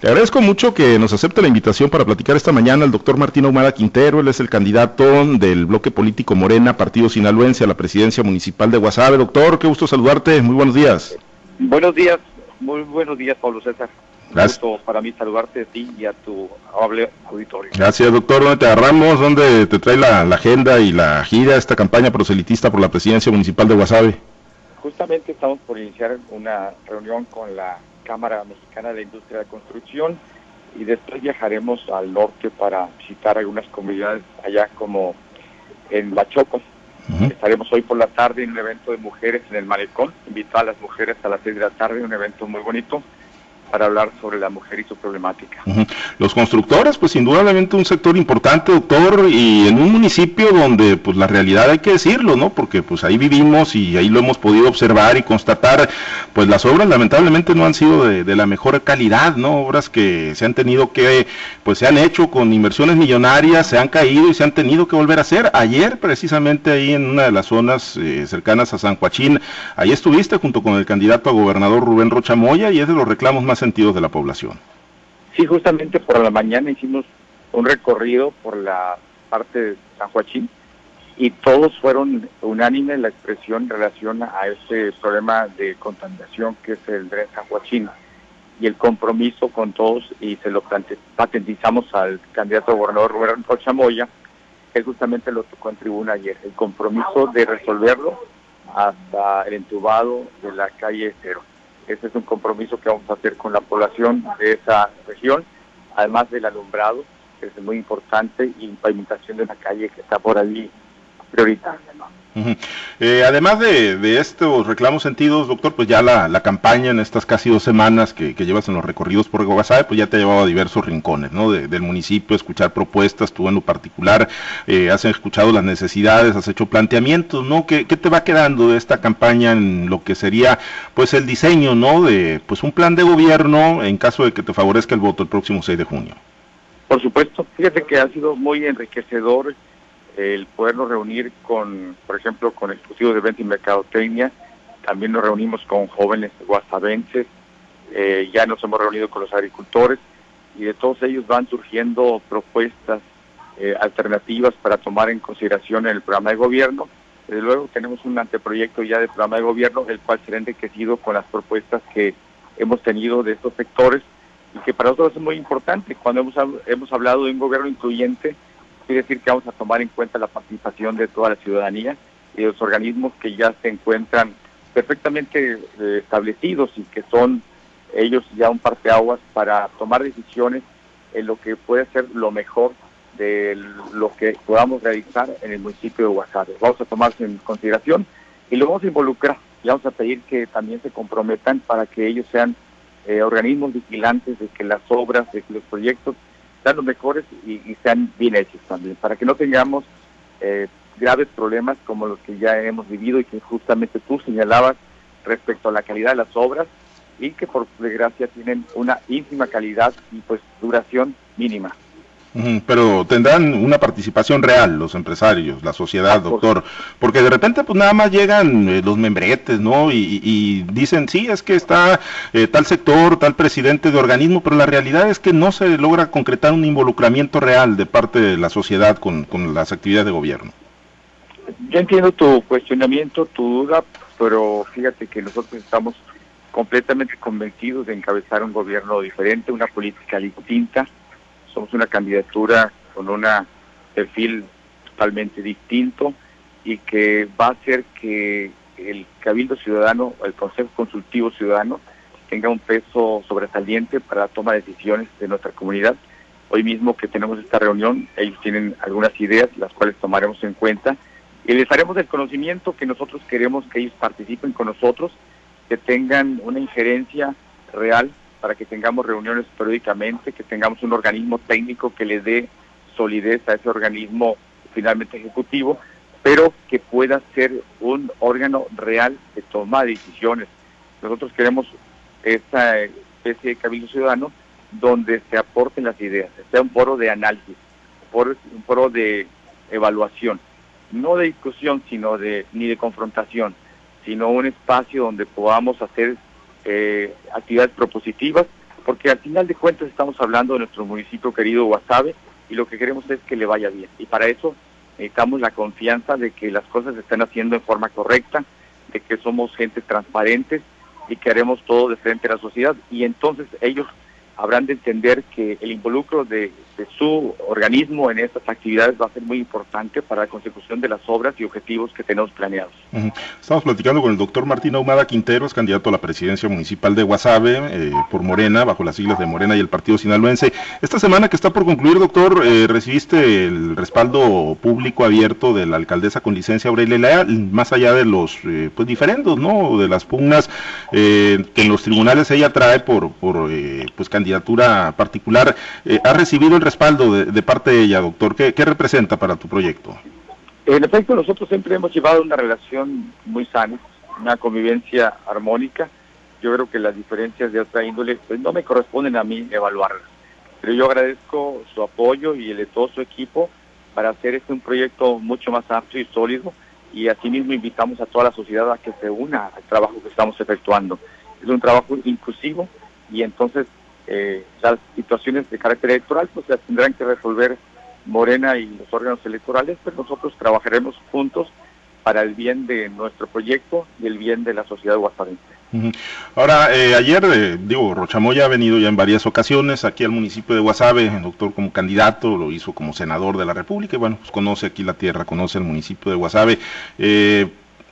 Te agradezco mucho que nos acepte la invitación para platicar esta mañana el doctor Martín Ahumada Quintero. Él es el candidato del bloque político Morena, Partido Sinaloense, a la presidencia municipal de Guasave. Doctor, qué gusto saludarte. Muy buenos días. Buenos días, muy buenos días, Pablo César. Gracias. Gusto para mí saludarte a ti y a tu amable auditorio. Gracias, doctor. ¿Dónde te agarramos? ¿Dónde te trae la, agenda y la gira, esta campaña proselitista por la presidencia municipal de Guasave? Justamente estamos por iniciar una reunión con la Cámara Mexicana de la Industria de la Construcción y después viajaremos al norte para visitar algunas comunidades allá como en Bachoco. Estaremos hoy por la tarde en un evento de mujeres en el Malecón, invitar a las mujeres a las seis de la tarde, un evento muy bonito para hablar sobre la mujer y su problemática. Los constructores, pues indudablemente un sector importante, doctor, y en un municipio donde pues la realidad hay que decirlo, ¿no? Porque pues ahí vivimos y ahí lo hemos podido observar y constatar, pues las obras lamentablemente no han sido de, la mejor calidad, ¿no? Obras que se han tenido que, pues se han hecho con inversiones millonarias, se han caído y se han tenido que volver a hacer. Ayer precisamente ahí en una de las zonas eh, cercanas a San Joaquín, ahí estuviste junto con el candidato a gobernador Rubén Rochamoya y es de los reclamos más sentidos de la población. Sí, justamente por la mañana hicimos un recorrido por la parte de San Joaquín y todos fueron unánimes en la expresión en relación a ese problema de contaminación que es el de San Joaquín y el compromiso con todos y se lo patentizamos al candidato gobernador Rubén Rochamoya, que justamente lo tocó en tribuna ayer, el compromiso de resolverlo hasta el entubado de la calle Cero. Ese es un compromiso que vamos a hacer con la población de esa región, además del alumbrado, que es muy importante, y pavimentación de una calle que está por allí prioritaria. Eh, además de, estos reclamos sentidos, doctor, pues ya la, campaña en estas casi dos semanas que, llevas en los recorridos por Guasave, pues ya te ha llevado a diversos rincones ¿no? del municipio, escuchar propuestas, tú en lo particular eh, has escuchado las necesidades, has hecho planteamientos, ¿no? ¿Qué, te va quedando de esta campaña en lo que sería pues el diseño ¿no? de pues un plan de gobierno en caso de que te favorezca el voto el próximo 6 de junio? Por supuesto, fíjate que ha sido muy enriquecedor el podernos reunir con, por ejemplo, con exclusivos de venta y mercadotecnia, también nos reunimos con jóvenes guasavenses, eh, ya nos hemos reunido con los agricultores y de todos ellos van surgiendo propuestas eh, alternativas para tomar en consideración en el programa de gobierno. Desde luego tenemos un anteproyecto ya de programa de gobierno, el cual será enriquecido con las propuestas que hemos tenido de estos sectores y que para nosotros es muy importante. Cuando hemos, hemos hablado de un gobierno incluyente, quiere decir que vamos a tomar en cuenta la participación de toda la ciudadanía y los organismos que ya se encuentran perfectamente eh, establecidos y que son ellos ya un parteaguas para tomar decisiones en lo que puede ser lo mejor de lo que podamos realizar en el municipio de Guasave. Vamos a tomarse en consideración y lo vamos a involucrar y vamos a pedir que también se comprometan para que ellos sean eh, organismos vigilantes de que las obras, de que los proyectos sean los mejores y, sean bien hechos también, para que no tengamos eh, graves problemas como los que ya hemos vivido y que justamente tú señalabas respecto a la calidad de las obras y que por desgracia tienen una ínfima calidad y pues duración mínima. Pero tendrán una participación real los empresarios, la sociedad, doctor, porque de repente pues nada más llegan eh, los membretes, ¿no? Y, dicen, sí, es que está eh, tal sector, tal presidente de organismo, pero la realidad es que no se logra concretar un involucramiento real de parte de la sociedad con, con las actividades de gobierno. Yo entiendo tu cuestionamiento, tu duda, pero fíjate que nosotros estamos completamente convencidos de encabezar un gobierno diferente, una política distinta somos una candidatura con un perfil totalmente distinto y que va a hacer que el Cabildo Ciudadano, el Consejo Consultivo Ciudadano, tenga un peso sobresaliente para la toma de decisiones de nuestra comunidad. Hoy mismo que tenemos esta reunión, ellos tienen algunas ideas, las cuales tomaremos en cuenta, y les haremos el conocimiento que nosotros queremos que ellos participen con nosotros, que tengan una injerencia real para que tengamos reuniones periódicamente, que tengamos un organismo técnico que le dé solidez a ese organismo finalmente ejecutivo, pero que pueda ser un órgano real de toma de decisiones. Nosotros queremos esa especie de cabildo ciudadano donde se aporten las ideas, sea un foro de análisis, un foro de evaluación, no de discusión, sino de ni de confrontación, sino un espacio donde podamos hacer eh, actividades propositivas porque al final de cuentas estamos hablando de nuestro municipio querido Guasave y lo que queremos es que le vaya bien. Y para eso necesitamos la confianza de que las cosas se están haciendo en forma correcta, de que somos gente transparentes y que haremos todo de frente a la sociedad. Y entonces ellos habrán de entender que el involucro de, su organismo en estas actividades va a ser muy importante para la consecución de las obras y objetivos que tenemos planeados. Estamos platicando con el doctor Martín Ahumada Quinteros, candidato a la presidencia municipal de Guasave eh, por Morena, bajo las siglas de Morena y el Partido Sinaloense. Esta semana que está por concluir, doctor, eh, recibiste el respaldo público abierto de la alcaldesa con licencia Aurelia Leal, más allá de los eh, pues diferendos, ¿no? De las pugnas que en los tribunales ella trae por, por pues candidatura particular. ¿Ha recibido el respaldo de, parte de ella, doctor? ¿Qué, representa para tu proyecto? En efecto, nosotros siempre hemos llevado una relación muy sana, una convivencia armónica. Yo creo que las diferencias de otra índole pues, no me corresponden a mí evaluarlas. Pero yo agradezco su apoyo y el de todo su equipo para hacer este un proyecto mucho más amplio y sólido y asimismo invitamos a toda la sociedad a que se una al trabajo que estamos efectuando. Es un trabajo inclusivo y entonces eh, las situaciones de carácter electoral pues las tendrán que resolver Morena y los órganos electorales, pero nosotros trabajaremos juntos para el bien de nuestro proyecto y el bien de la sociedad guasavense. Ahora, eh, ayer, eh, digo, Rochamoya ha venido ya en varias ocasiones aquí al municipio de Guasave, el doctor como candidato, lo hizo como senador de la República, y bueno, pues conoce aquí la tierra, conoce el municipio de Guasave. Eh,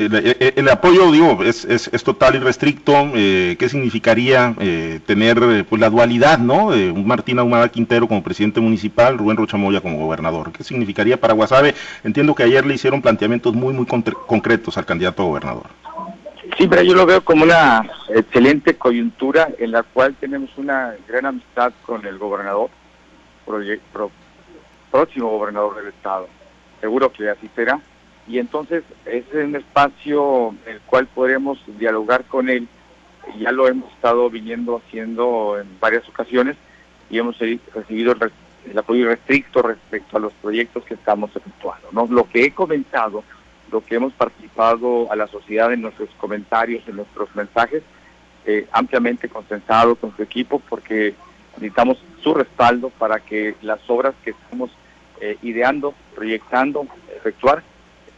el, apoyo, digo, es, es, total y restricto. Eh, ¿Qué significaría eh, tener eh, pues la dualidad, ¿no? un Martín Ahumada Quintero como presidente municipal, Rubén Rochamoya como gobernador. ¿Qué significaría para Guasave? Entiendo que ayer le hicieron planteamientos muy, muy concretos al candidato a gobernador. Sí, pero yo lo veo como una excelente coyuntura en la cual tenemos una gran amistad con el gobernador, próximo gobernador del estado. Seguro que así será y entonces es un espacio en el cual podremos dialogar con él. Ya lo hemos estado viniendo haciendo en varias ocasiones y hemos recibido el apoyo restricto respecto a los proyectos que estamos efectuando. ¿no? Lo que he comentado, lo que hemos participado a la sociedad en nuestros comentarios, en nuestros mensajes, eh, ampliamente consensado con su equipo porque necesitamos su respaldo para que las obras que estamos eh, ideando, proyectando, efectuar,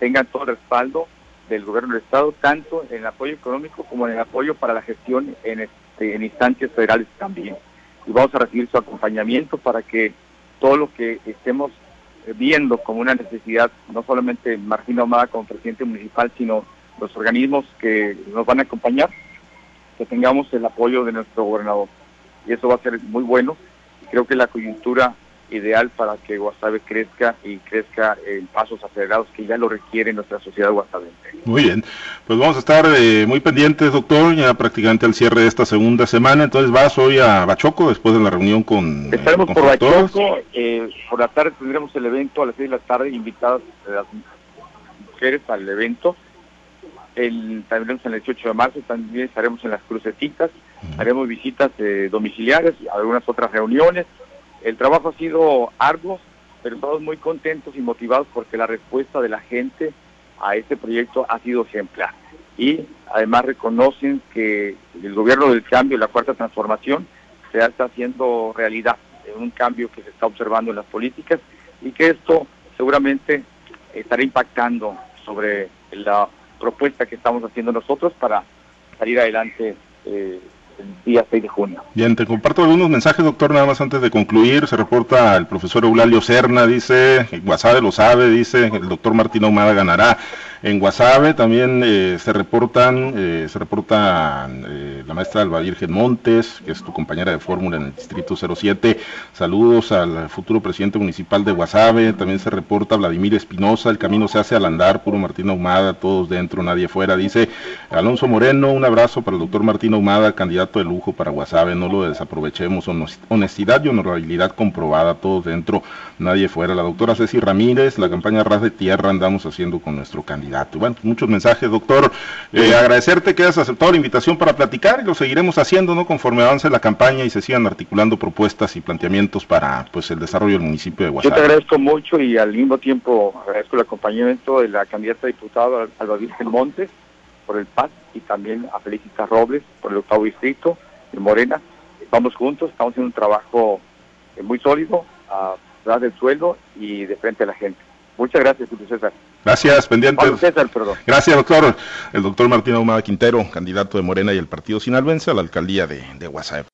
tengan todo el respaldo del gobierno del Estado, tanto en el apoyo económico como en el apoyo para la gestión en, este, en instancias federales también. Y vamos a recibir su acompañamiento para que todo lo que estemos viendo como una necesidad, no solamente Martín Ahumada como presidente municipal, sino los organismos que nos van a acompañar, que tengamos el apoyo de nuestro gobernador. Y eso va a ser muy bueno. Creo que la coyuntura ideal para que Guasave crezca y crezca en pasos acelerados que ya lo requiere nuestra sociedad guasavense. Muy bien, pues vamos a estar eh, muy pendientes, doctor, ya prácticamente al cierre de esta segunda semana. Entonces vas hoy a Bachoco después de la reunión con. Eh, Estaremos por Bachoco, eh, por la tarde tendremos el evento a las seis de la tarde, invitadas las mujeres al evento. El, también en el 18 de marzo, también estaremos en las crucecitas, haremos visitas domiciliares, algunas otras reuniones el trabajo ha sido arduo, pero estamos muy contentos y motivados porque la respuesta de la gente a este proyecto ha sido ejemplar. Y además reconocen que el gobierno del cambio y la cuarta transformación se está haciendo realidad, un cambio que se está observando en las políticas y que esto seguramente estará impactando sobre la propuesta que estamos haciendo nosotros para salir adelante eh, día 6 de junio. Bien, te comparto algunos mensajes, doctor, nada más antes de concluir. Se reporta el profesor Eulalio Serna, dice, Guasave lo sabe, dice, el doctor Martín Ahumada ganará. En Guasave también eh, se reportan, eh, se reporta eh, la maestra Alba Virgen Montes, que es tu compañera de fórmula en el distrito 07. Saludos al futuro presidente municipal de Guasave. También se reporta Vladimir Espinosa, el camino se hace al andar, puro Martín Ahumada, todos dentro, nadie fuera. Dice Alonso Moreno, un abrazo para el doctor Martín Ahumada, candidato de lujo para Guasave, no lo desaprovechemos. Honestidad y honorabilidad comprobada, todos dentro, nadie fuera. La doctora Ceci Ramírez, la campaña Ras de Tierra andamos haciendo con nuestro candidato bueno, muchos mensajes, doctor. Eh, agradecerte que hayas aceptado la invitación para platicar y lo seguiremos haciendo, ¿no? Conforme avance la campaña y se sigan articulando propuestas y planteamientos para, pues, el desarrollo del municipio de Guasave. Yo te agradezco mucho y al mismo tiempo agradezco el acompañamiento de la candidata a diputada Alba Virgen Montes por el PAS y también a Felicita Robles por el octavo distrito de Morena. vamos juntos, estamos haciendo un trabajo eh, muy sólido, a ras del suelo y de frente a la gente. Muchas gracias, Julio César. Gracias, perdón. Gracias, doctor. El doctor Martín Ahumada Quintero, candidato de Morena y el Partido Sinaloense a la alcaldía de, de Guasave.